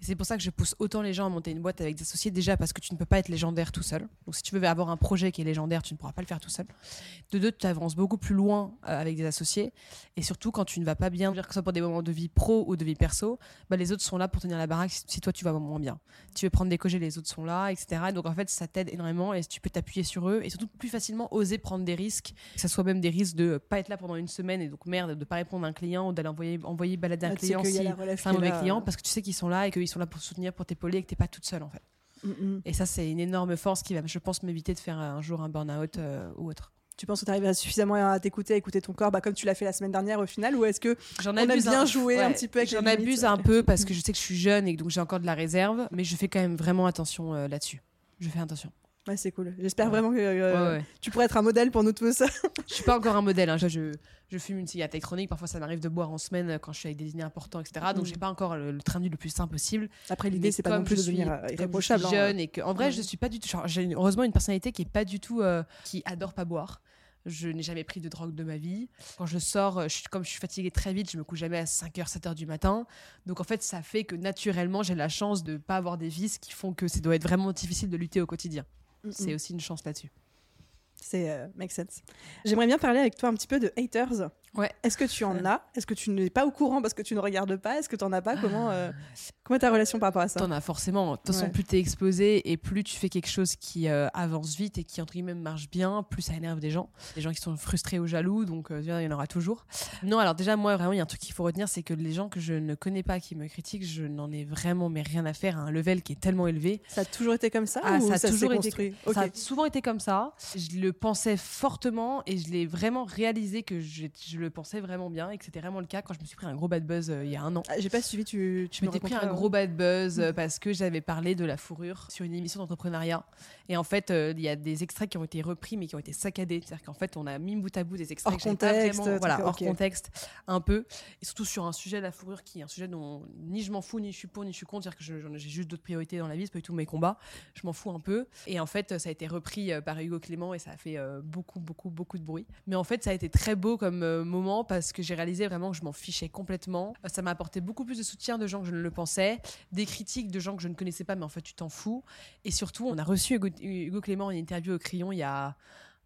C'est pour ça que je pousse autant les gens à monter une boîte avec des associés. Déjà, parce que tu ne peux pas être légendaire tout seul. Donc, si tu veux avoir un projet qui est légendaire, tu ne pourras pas le faire tout seul. De deux, tu avances beaucoup plus loin euh, avec des associés. Et surtout, quand tu ne vas pas bien, que ce soit pour des moments de vie pro ou de vie perso, bah, les autres sont là pour tenir la baraque si toi, tu vas moins bien. Tu veux prendre des congés, les autres sont là, etc. donc, en fait, ça t'aide énormément et tu peux t'appuyer sur eux et surtout plus facilement oser prendre des risques. Que ce soit même des risques de pas être là pendant une semaine et donc merde, de pas répondre à un client ou d'aller envoyer, balader un client si c'est un mauvais client parce que tu sais qu'ils sont là et qu'ils sont là pour soutenir, pour t'épauler et que t'es pas toute seule en fait. Et ça, c'est une énorme force qui va, je pense, m'éviter de faire un jour un burn-out euh, ou autre. Tu penses que tu arrives suffisamment à t'écouter, à écouter ton corps, bah, comme tu l'as fait la semaine dernière au final, ou est-ce que j'en ai bien joué un petit peu J'en abuse un peu [laughs] parce que je sais que je suis jeune et donc j'ai encore de la réserve, mais je fais quand même vraiment attention euh, là-dessus. Je fais attention. Ouais, c'est cool. J'espère vraiment que euh, tu pourrais être un modèle pour nous tous. [laughs] je suis pas encore un modèle. Hein. Je, je, fume une cigarette électronique. Parfois, ça m'arrive de boire en semaine quand je suis avec des dîners importants, etc. Donc, mm. j'ai pas encore le, train de le plus sain possible. Après, l'idée, c'est pas non plus de devenir euh, irréprochable. Je suis hein. jeune et que, en vrai, je suis pas du tout. J'ai heureusement une personnalité qui est pas du tout, euh, qui adore pas boire. Je n'ai jamais pris de drogue de ma vie. Quand je sors, je comme je suis fatiguée très vite, je me couche jamais à 5h, 7h du matin. Donc en fait, ça fait que naturellement, j'ai la chance de ne pas avoir des vices qui font que ça doit être vraiment difficile de lutter au quotidien. C'est aussi une chance là-dessus. C'est euh, make sense. J'aimerais bien parler avec toi un petit peu de haters. Ouais. Est-ce que tu en as? Est-ce que tu n'es pas au courant parce que tu ne regardes pas? Est-ce que tu n'en as pas? Comment euh, comment est ta relation par rapport à ça? T'en as forcément. De toute façon, plus t'es exposé et plus tu fais quelque chose qui euh, avance vite et qui entre guillemets marche bien, plus ça énerve des gens. Des gens qui sont frustrés ou jaloux, donc euh, il y en aura toujours. Non, alors déjà moi vraiment il y a un truc qu'il faut retenir, c'est que les gens que je ne connais pas qui me critiquent, je n'en ai vraiment mais rien à faire à un level qui est tellement élevé. Ça a toujours été comme ça ah, ça, a toujours été Ça a souvent été comme ça. Je le pensais fortement et je l'ai vraiment réalisé que je, je le pensais vraiment bien et que c'était vraiment le cas quand je me suis pris un gros bad buzz euh, il y a un an. Ah, j'ai pas suivi, tu, tu m'étais pris un gros bad buzz euh, parce que j'avais parlé de la fourrure sur une émission d'entrepreneuriat. Et en fait, euh, il y a des extraits qui ont été repris mais qui ont été saccadés. C'est-à-dire qu'en fait, on a mis bout à bout des extraits hors contexte, vraiment, voilà, hors contexte un peu. Et surtout sur un sujet, la fourrure, qui est un sujet dont ni je m'en fous, ni je suis pour, ni je suis contre. C'est-à-dire que j'ai juste d'autres priorités dans la vie, c'est pas du tout mes combats. Je m'en fous un peu. Et en fait, ça a été repris par Hugo Clément et ça a fait beaucoup, beaucoup, beaucoup de bruit. Mais en fait, ça a été très beau comme moment parce que j'ai réalisé vraiment que je m'en fichais complètement. Euh, ça m'a apporté beaucoup plus de soutien de gens que je ne le pensais, des critiques de gens que je ne connaissais pas, mais en fait, tu t'en fous. Et surtout, on a reçu Hugo, Hugo Clément en interview au Crayon il y a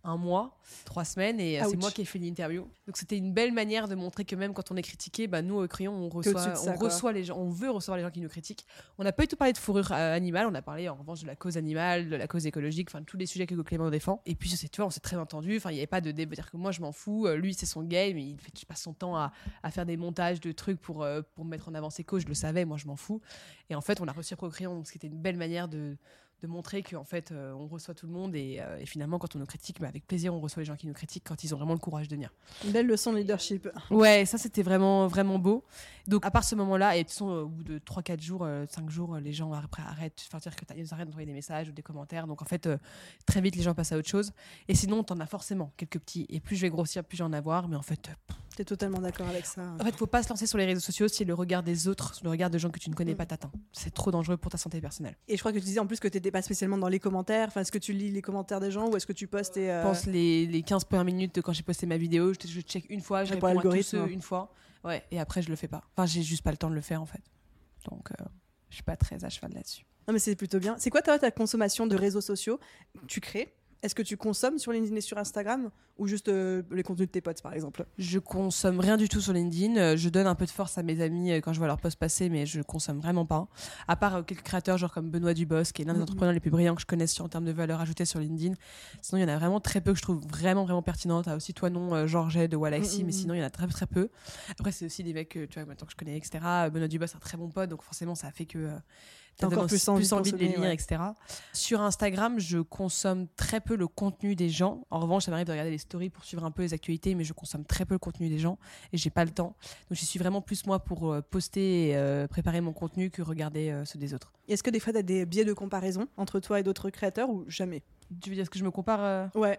un mois, trois semaines, et euh, c'est moi qui ai fait l'interview. Donc c'était une belle manière de montrer que même quand on est critiqué, bah, nous au crayon, on reçoit, on reçoit les gens, on veut recevoir les gens qui nous critiquent. On n'a pas du tout parlé de fourrure euh, animale, on a parlé en revanche de la cause animale, de la cause écologique, enfin tous les sujets que Clément défend. Et puis tu vois, on s'est très entendu. Enfin, il n'y avait pas de débat. dire que moi je m'en fous, euh, lui c'est son game, il fait, passe son temps à, à, faire des montages de trucs pour pour mettre en avant ses causes. Je le savais, moi je m'en fous. Et en fait, on a reçu au crayon, ce qui était une belle manière de de montrer qu'en fait, euh, on reçoit tout le monde et, euh, et finalement, quand on nous critique, bah, avec plaisir, on reçoit les gens qui nous critiquent quand ils ont vraiment le courage de venir. Une belle leçon de leadership. Ouais, ça c'était vraiment vraiment beau. Donc à part ce moment-là, et de toute façon, au bout de 3-4 jours, 5 jours, les gens après arrêtent, enfin dire que ils arrêtent d'envoyer des messages ou des commentaires. Donc en fait, euh, très vite les gens passent à autre chose. Et sinon, t'en as forcément quelques petits. Et plus je vais grossir, plus j'en avoir. Mais en fait, pff, T'es totalement d'accord avec ça. en fait, faut pas se lancer sur les réseaux sociaux si le regard des autres, le regard de gens que tu ne connais Mm. pas t'atteint. C'est trop dangereux pour ta santé personnelle. Et je crois que tu disais en plus que t'étais pas spécialement dans les commentaires. Enfin, est-ce que tu lis les commentaires des gens ou est-ce que tu postes et. euh, Je pense les, les 15 premières minutes de quand j'ai posté ma vidéo, je, je check une fois, je réponds à tous une fois. Ouais, et après je le fais pas. Enfin, j'ai juste pas le temps de le faire en fait. Donc, euh, je suis pas très à cheval là-dessus. Non, mais c'est plutôt bien. C'est quoi toi, ta consommation de réseaux sociaux? Tu crées Est-ce que tu consommes sur LinkedIn et sur Instagram ou juste euh, les contenus de tes potes, par exemple? Je consomme rien du tout sur LinkedIn. Euh, Je donne un peu de force à mes amis euh, quand je vois leur post passer, mais je consomme vraiment pas. À part euh, quelques créateurs, genre comme Benoît Dubos, qui est l'un des entrepreneurs les plus brillants que je connaisse en termes de valeur ajoutée sur LinkedIn. Sinon, il y en a vraiment très peu que je trouve vraiment, vraiment pertinentes. T'as aussi toi, non, euh, Georges de Walaxy, mais sinon, il y en a très, très peu. Après, c'est aussi des mecs, tu vois, maintenant que je connais, etc. Benoît Dubos, c'est un très bon pote, donc forcément, ça fait que. T'as encore plus envie de les lire, ouais. etc. Sur Instagram, je consomme très peu le contenu des gens. En revanche, ça m'arrive de regarder les stories pour suivre un peu les actualités, mais je consomme très peu le contenu des gens et j'ai pas le temps. Donc, j'y suis vraiment plus moi pour euh, poster et euh, préparer mon contenu que regarder euh, ceux des autres. Est-ce que des fois, tu as des biais de comparaison entre toi et d'autres créateurs ou jamais? Tu veux dire ce que je me compare euh? Ouais.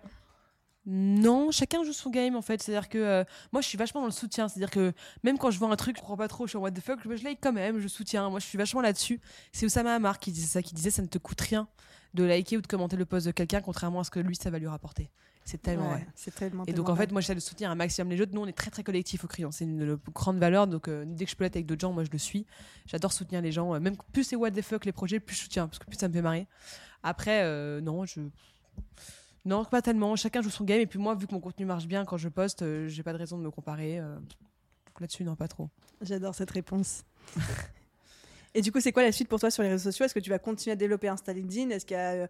Non, chacun joue son game en fait. C'est-à-dire que euh, moi je suis vachement dans le soutien. C'est-à-dire que même quand je vois un truc, je crois pas trop, je suis en what the fuck, je like quand même, je soutiens. Moi je suis vachement là-dessus. C'est Oussama Hamar qui disait ça, qui disait ça ne te coûte rien de liker ou de commenter le post de quelqu'un, contrairement à ce que lui ça va lui rapporter. C'est tellement Ouais, vrai. C'est tellement. Et donc tellement en fait, moi j'essaie de soutenir un maximum les autres. Nous on est très très collectif au crayon. C'est une, une grande valeur. Donc euh, dès que je peux l'être avec d'autres gens, moi je le suis. J'adore soutenir les gens. Euh, Même plus c'est what the fuck les projets, plus je soutiens parce que plus ça me fait marrer. Après, euh, non, je. Non, pas tellement. Chacun joue son game. Et puis moi, vu que mon contenu marche bien quand je poste, euh, j'ai pas de raison de me comparer. euh, Là-dessus, non, pas trop. J'adore cette réponse. [laughs] Et du coup, c'est quoi la suite pour toi sur les réseaux sociaux? Est-ce que tu vas continuer à développer Insta LinkedIn? Est-ce qu'il y a euh,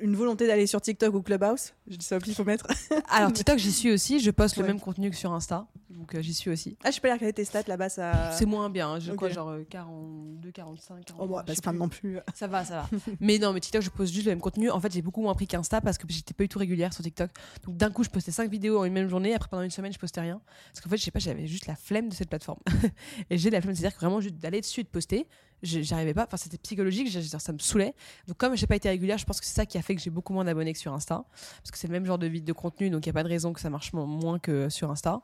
une volonté d'aller sur TikTok ou Clubhouse Je dis ça au pif, faut mettre. [laughs] Alors TikTok, j'y suis aussi. Je poste le même contenu que sur Insta. Donc euh, j'y suis aussi. Ah, je peux pas regarder tes stats là-bas, ça. C'est moins bien. hein. Ok. crois genre euh, 42, 45, 43. Oh, bah, sais c'est pas non plus. [laughs] Ça va, ça va. mais non, mais TikTok, je poste juste le même contenu. En fait, j'ai beaucoup moins pris qu'Insta parce que j'étais pas du tout régulière sur TikTok. Donc d'un coup, je postais 5 vidéos en une même journée. Après, pendant une semaine, je postais rien. Parce qu'en fait, je sais pas, j'avais juste la flemme de cette plateforme. [laughs] et j'ai la flemme, c'est-à-dire que vraiment, juste d'aller dessus et de poster, j'arrivais pas. Enfin, c'était psychologique, ça me saoulait. Donc, comme j'ai pas été régulière, je pense que c'est ça qui a fait que j'ai beaucoup moins d'abonnés que sur Insta. Parce que c'est le même genre de vide de contenu, donc il y a pas de raison que ça marche mo- moins que sur Insta.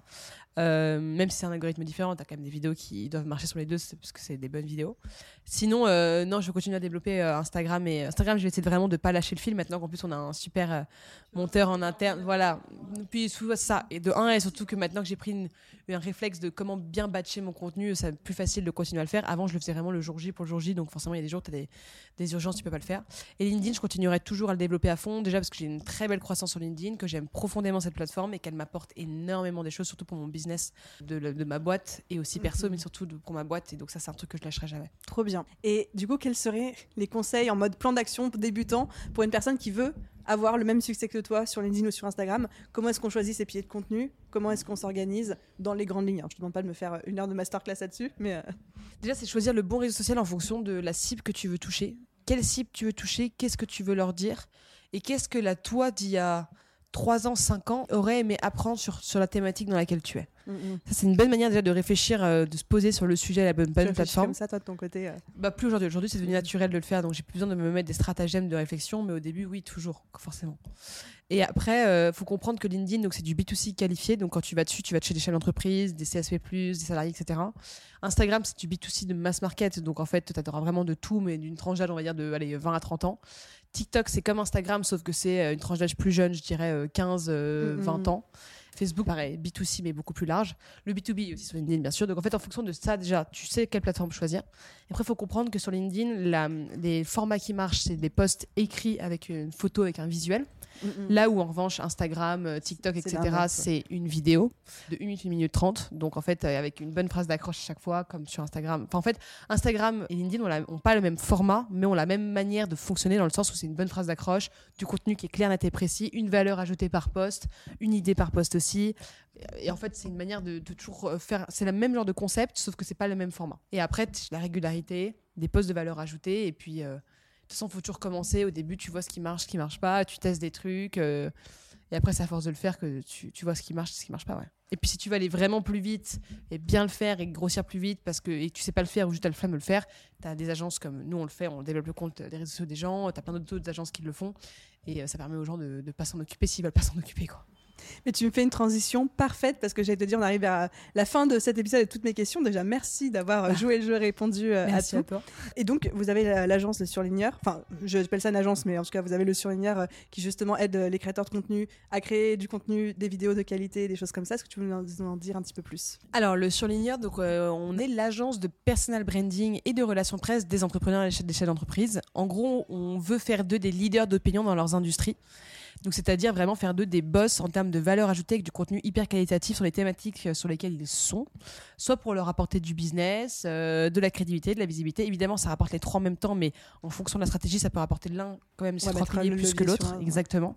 Euh, même si c'est un algorithme différent, t'as quand même des vidéos qui doivent marcher sur les deux, parce que c'est des bonnes vidéos. Sinon, euh, non, je vais continuer à développer euh, Instagram et Instagram, je vais essayer vraiment de pas lâcher le fil maintenant qu'en plus on a un super monteur en interne, voilà. Puis souvent ça et de un et surtout que maintenant que j'ai pris une- un réflexe de comment bien batcher mon contenu, c'est plus facile de continuer à le faire. Avant, je le faisais vraiment le jour J pour le jour J, donc forcément il y a des jours t'as des, des urgences, tu peux pas le faire. Et LinkedIn, je continuerai toujours à le développer à fond, déjà parce que j'ai une très belle croissance sur LinkedIn, que j'aime profondément cette plateforme et qu'elle m'apporte énormément des choses, surtout pour mon business de, ma boîte et aussi perso, Mhm. mais surtout pour ma boîte. Et donc ça, c'est un truc que je lâcherai jamais. Trop bien. Et du coup, quels seraient les conseils en mode plan d'action débutant pour une personne qui veut avoir le même succès que toi sur LinkedIn ou sur Instagram Comment est-ce qu'on choisit ses piliers de contenu? Comment est-ce qu'on s'organise dans les grandes lignes? Alors, Je te demande pas de me faire une heure de masterclass là-dessus, mais euh, Déjà, c'est choisir le bon réseau social en fonction de la cible que tu veux toucher. Quelle cible tu veux toucher? Qu'est-ce que tu veux leur dire? Et qu'est-ce que la toi d'il y 3 ans, 5 ans aurait aimé apprendre sur, sur la thématique dans laquelle tu es Ça, c'est une bonne manière déjà de réfléchir, euh, de se poser sur le sujet à la bonne, bonne plateforme. comme ça, toi, de ton côté. euh. Bah plus aujourd'hui. Aujourd'hui, c'est devenu naturel de le faire, donc j'ai plus besoin de me mettre des stratagèmes de réflexion, mais au début, oui, toujours, forcément. Et après, euh, faut comprendre que LinkedIn, donc c'est du B2C qualifié, donc quand tu vas dessus, tu vas chez des chefs d'entreprise, des CSP+, des salariés, etc. Instagram, c'est du B2C de mass market, donc en fait, tu auras vraiment de tout, mais d'une tranche d'âge, on va dire, de allez, 20 à 30 ans. TikTok, c'est comme Instagram, sauf que c'est euh, une tranche d'âge plus jeune, je dirais euh, 15, euh. 20 ans. Facebook, pareil, B2C, mais beaucoup plus large. Le B2B aussi sur LinkedIn, bien sûr. Donc en fait, en fonction de ça, déjà, tu sais quelle plateforme choisir. Et après, il faut comprendre que sur LinkedIn, la- les formats qui marchent, c'est des posts écrits avec une photo, avec un visuel. Là où en revanche Instagram, euh, TikTok, etc., c'est une vidéo de 1 minute, 1 minute 30. Donc en fait, euh, avec une bonne phrase d'accroche à chaque fois, comme sur Instagram. Enfin en fait, Instagram et LinkedIn n'ont pas le même format, mais ont la même manière de fonctionner dans le sens où c'est une bonne phrase d'accroche, du contenu qui est clair, net et précis, une valeur ajoutée par post, une idée par post aussi. Et en fait, c'est une manière de, de toujours euh, faire. C'est le même genre de concept, sauf que c'est pas le même format. Et après, la régularité, des posts de valeur ajoutée, et puis. euh, toute façon, faut toujours commencer. Au début, tu vois ce qui marche, ce qui marche pas, tu testes des trucs. euh, et après, c'est à force de le faire que tu, tu vois ce qui marche, ce qui marche pas. Ouais. Et puis, si tu veux aller vraiment plus vite et bien le faire et grossir plus vite parce que et tu sais pas le faire ou juste t'as le flemme de le faire, tu as des agences comme nous, on le fait, on développe le compte des réseaux sociaux des gens, tu as plein d'autres agences qui le font. Et ça permet aux gens de ne pas s'en occuper s'ils veulent pas s'en [laughs] occuper. Quoi. Mais tu me fais une transition parfaite parce que j'allais te dire, on arrive à la fin de cet épisode et toutes mes questions. Déjà, merci d'avoir euh, joué le jeu et répondu euh, à tout. à toi. Et donc, vous avez la- l'agence Le Surligneur. Enfin, je appelle ça une agence, mais en tout cas, vous avez Le Surligneur euh, qui justement aide les créateurs de contenu à créer du contenu, des vidéos de qualité, des choses comme ça. Est-ce que tu peux nous en- dire un petit peu plus? Alors, le surligneur, donc, euh, on est l'agence de personal branding et de relations presse des entrepreneurs des chefs d'entreprise. En gros, on veut faire d'eux des leaders d'opinion dans leurs industries. Donc, c'est-à-dire vraiment faire d'eux des boss en termes de valeur ajoutée avec du contenu hyper qualitatif sur les thématiques euh, sur lesquelles ils sont, soit pour leur apporter du business, euh, de la crédibilité, de la visibilité. Évidemment, ça rapporte les trois en même temps, mais en fonction de la stratégie, ça peut rapporter l'un quand même, Ouais, plus que l'autre. Exactement.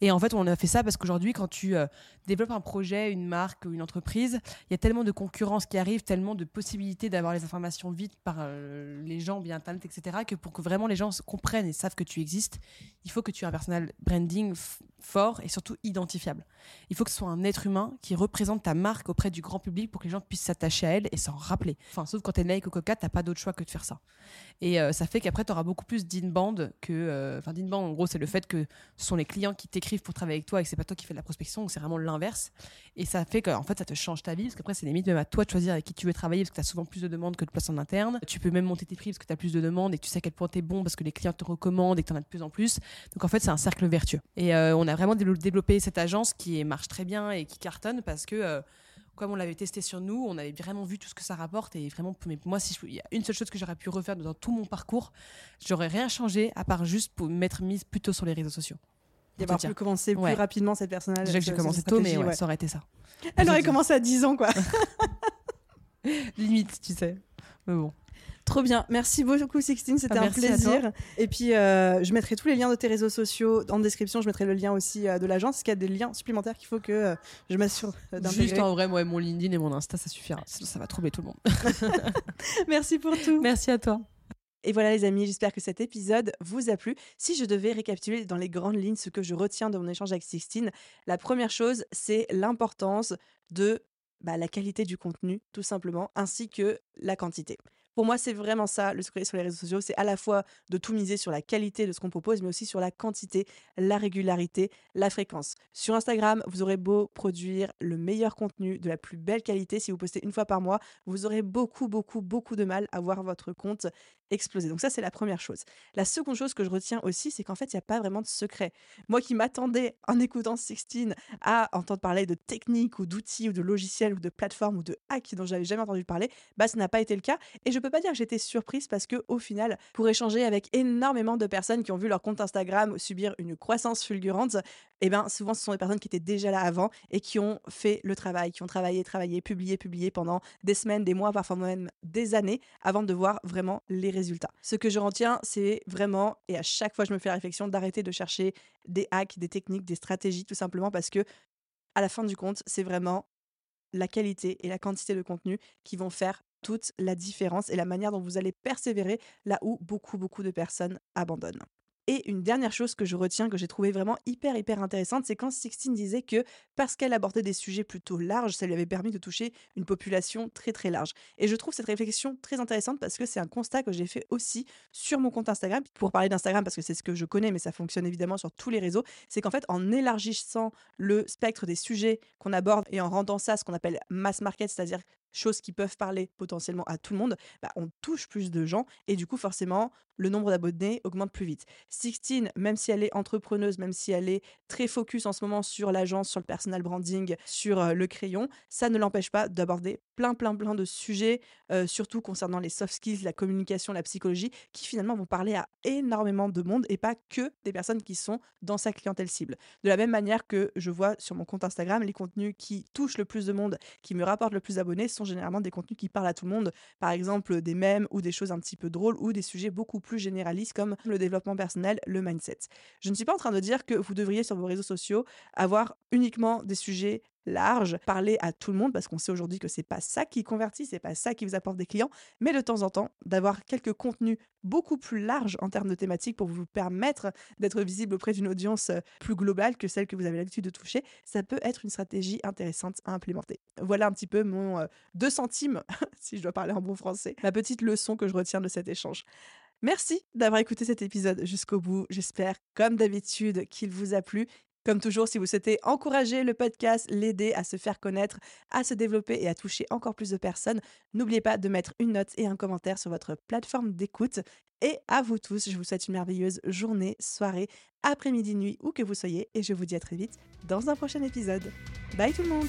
Et en fait, on a fait ça parce qu'aujourd'hui, quand tu euh, développes un projet, une marque ou une entreprise, il y a tellement de concurrence qui arrive, tellement de possibilités d'avoir les informations vite par euh, les gens via Internet, etc., que pour que vraiment les gens comprennent et savent que tu existes, il faut que tu aies un personal branding f- fort et surtout identifiable. Il faut que ce soit un être humain qui représente ta marque auprès du grand public pour que les gens puissent s'attacher à elle et s'en rappeler. Enfin, sauf quand t'es Nike ou Coca, t'as pas d'autre choix que de faire ça. Et euh, ça fait qu'après, tu auras beaucoup plus d'inbound que. euh, Enfin, d'inbound, en gros, c'est le fait que ce sont les clients qui t'écrivent pour travailler avec toi et que c'est pas toi qui fais de la prospection, c'est vraiment l'inverse. Et ça fait qu'en fait, ça te change ta vie, parce qu'après, c'est limite même à toi de choisir avec qui tu veux travailler, parce que tu as souvent plus de demandes que de places en interne. Tu peux même monter tes prix parce que tu as plus de demandes et tu sais à quel point tu es bon parce que les clients te recommandent et que tu en as de plus en plus. Donc en fait, c'est un cercle vertueux. Et euh, on a vraiment dévelop- développé cette agence qui marche très bien et qui cartonne parce que. euh, comme on l'avait testé sur nous, on avait vraiment vu tout ce que ça rapporte et vraiment, mais moi, si il y a une seule chose que j'aurais pu refaire dans tout mon parcours, j'aurais rien changé à part juste pour m'être mise plutôt sur les réseaux sociaux. Et Pour te avoir dire. pu commencer plus Ouais. rapidement cette personnage. Déjà que j'ai commencé tôt, mais stratégie, ouais, ouais. ça aurait été ça. Elle aurait commencé à 10 ans, quoi. [laughs] Limite, tu sais. Mais bon. Trop bien. Merci beaucoup, Sixtine. C'était Ah, un plaisir. Et puis, euh, je mettrai tous les liens de tes réseaux sociaux en description. Je mettrai le lien aussi euh, de l'agence. Est-ce qu'il y a des liens supplémentaires qu'il faut que euh, je m'assure euh, Juste d'intégrer en vrai, moi, mon LinkedIn et mon Insta, ça suffira. Sinon, ça va troubler tout le monde. [laughs] [laughs] Merci pour tout. Merci à toi. Et voilà les amis, j'espère que cet épisode vous a plu. Si je devais récapituler dans les grandes lignes ce que je retiens de mon échange avec Sixtine, la première chose, c'est l'importance de bah, la qualité du contenu, tout simplement, ainsi que la quantité. Pour moi, c'est vraiment ça, le secret sur les réseaux sociaux, c'est à la fois de tout miser sur la qualité de ce qu'on propose, mais aussi sur la quantité, la régularité, la fréquence. Sur Instagram, vous aurez beau produire le meilleur contenu de la plus belle qualité, si vous postez une fois par mois, vous aurez beaucoup, beaucoup, beaucoup de mal à voir votre compte exploser. Donc ça, c'est la première chose. La seconde chose que je retiens aussi, c'est qu'en fait, il n'y a pas vraiment de secret. Moi qui m'attendais, en écoutant Sixtine, à entendre parler de techniques ou d'outils ou de logiciels ou de plateformes ou de hacks dont j'avais jamais entendu parler, bah ce n'a pas été le cas. Et je peux pas dire que j'étais surprise parce que au final, pour échanger avec énormément de personnes qui ont vu leur compte Instagram subir une croissance fulgurante, eh ben souvent ce sont des personnes qui étaient déjà là avant et qui ont fait le travail, qui ont travaillé, travaillé, publié, publié pendant des semaines, des mois, parfois même des années avant de voir vraiment les résultats. Ce que je retiens, c'est vraiment, et à chaque fois je me fais la réflexion, d'arrêter de chercher des hacks, des techniques, des stratégies, tout simplement parce que à la fin du compte, c'est vraiment la qualité et la quantité de contenu qui vont faire toute la différence et la manière dont vous allez persévérer là où beaucoup, beaucoup de personnes abandonnent. Et une dernière chose que je retiens, que j'ai trouvé vraiment hyper, hyper intéressante, c'est quand Sixtine disait que parce qu'elle abordait des sujets plutôt larges, ça lui avait permis de toucher une population très, très large. Et je trouve cette réflexion très intéressante parce que c'est un constat que j'ai fait aussi sur mon compte Instagram. Pour parler d'Instagram, parce que c'est ce que je connais, mais ça fonctionne évidemment sur tous les réseaux, c'est qu'en fait, en élargissant le spectre des sujets qu'on aborde et en rendant ça ce qu'on appelle mass market, c'est-à-dire choses qui peuvent parler potentiellement à tout le monde, bah, on touche plus de gens et du coup forcément le nombre d'abonnés augmente plus vite. Sixtine, même si elle est entrepreneuse, même si elle est très focus en ce moment sur l'agence, sur le personal branding, sur le crayon, ça ne l'empêche pas d'aborder plein plein plein de sujets, surtout concernant les soft skills, la communication, la psychologie, qui finalement vont parler à énormément de monde et pas que des personnes qui sont dans sa clientèle cible. De la même manière que je vois sur mon compte Instagram, les contenus qui touchent le plus de monde, qui me rapportent le plus d'abonnés, sont généralement des contenus qui parlent à tout le monde. Par exemple, des mèmes ou des choses un petit peu drôles ou des sujets beaucoup plus généralistes comme le développement personnel, le mindset. Je ne suis pas en train de dire que vous devriez sur vos réseaux sociaux avoir uniquement des sujets large, parler à tout le monde parce qu'on sait aujourd'hui que c'est pas ça qui convertit, c'est pas ça qui vous apporte des clients, mais de temps en temps d'avoir quelques contenus beaucoup plus larges en termes de thématiques pour vous permettre d'être visible auprès d'une audience euh, plus globale que celle que vous avez l'habitude de toucher, ça peut être une stratégie intéressante à implémenter. Voilà un petit peu mon 2 euh, centimes, [laughs] si je dois parler en bon français, la petite leçon que je retiens de cet échange. Merci d'avoir écouté cet épisode jusqu'au bout. J'espère, comme d'habitude, qu'il vous a plu. Comme toujours, si vous souhaitez encourager le podcast, l'aider à se faire connaître, à se développer et à toucher encore plus de personnes, n'oubliez pas de mettre une note et un commentaire sur votre plateforme d'écoute. Et à vous tous, je vous souhaite une merveilleuse journée, soirée, après-midi, nuit, où que vous soyez, et je vous dis à très vite dans un prochain épisode. Bye tout le monde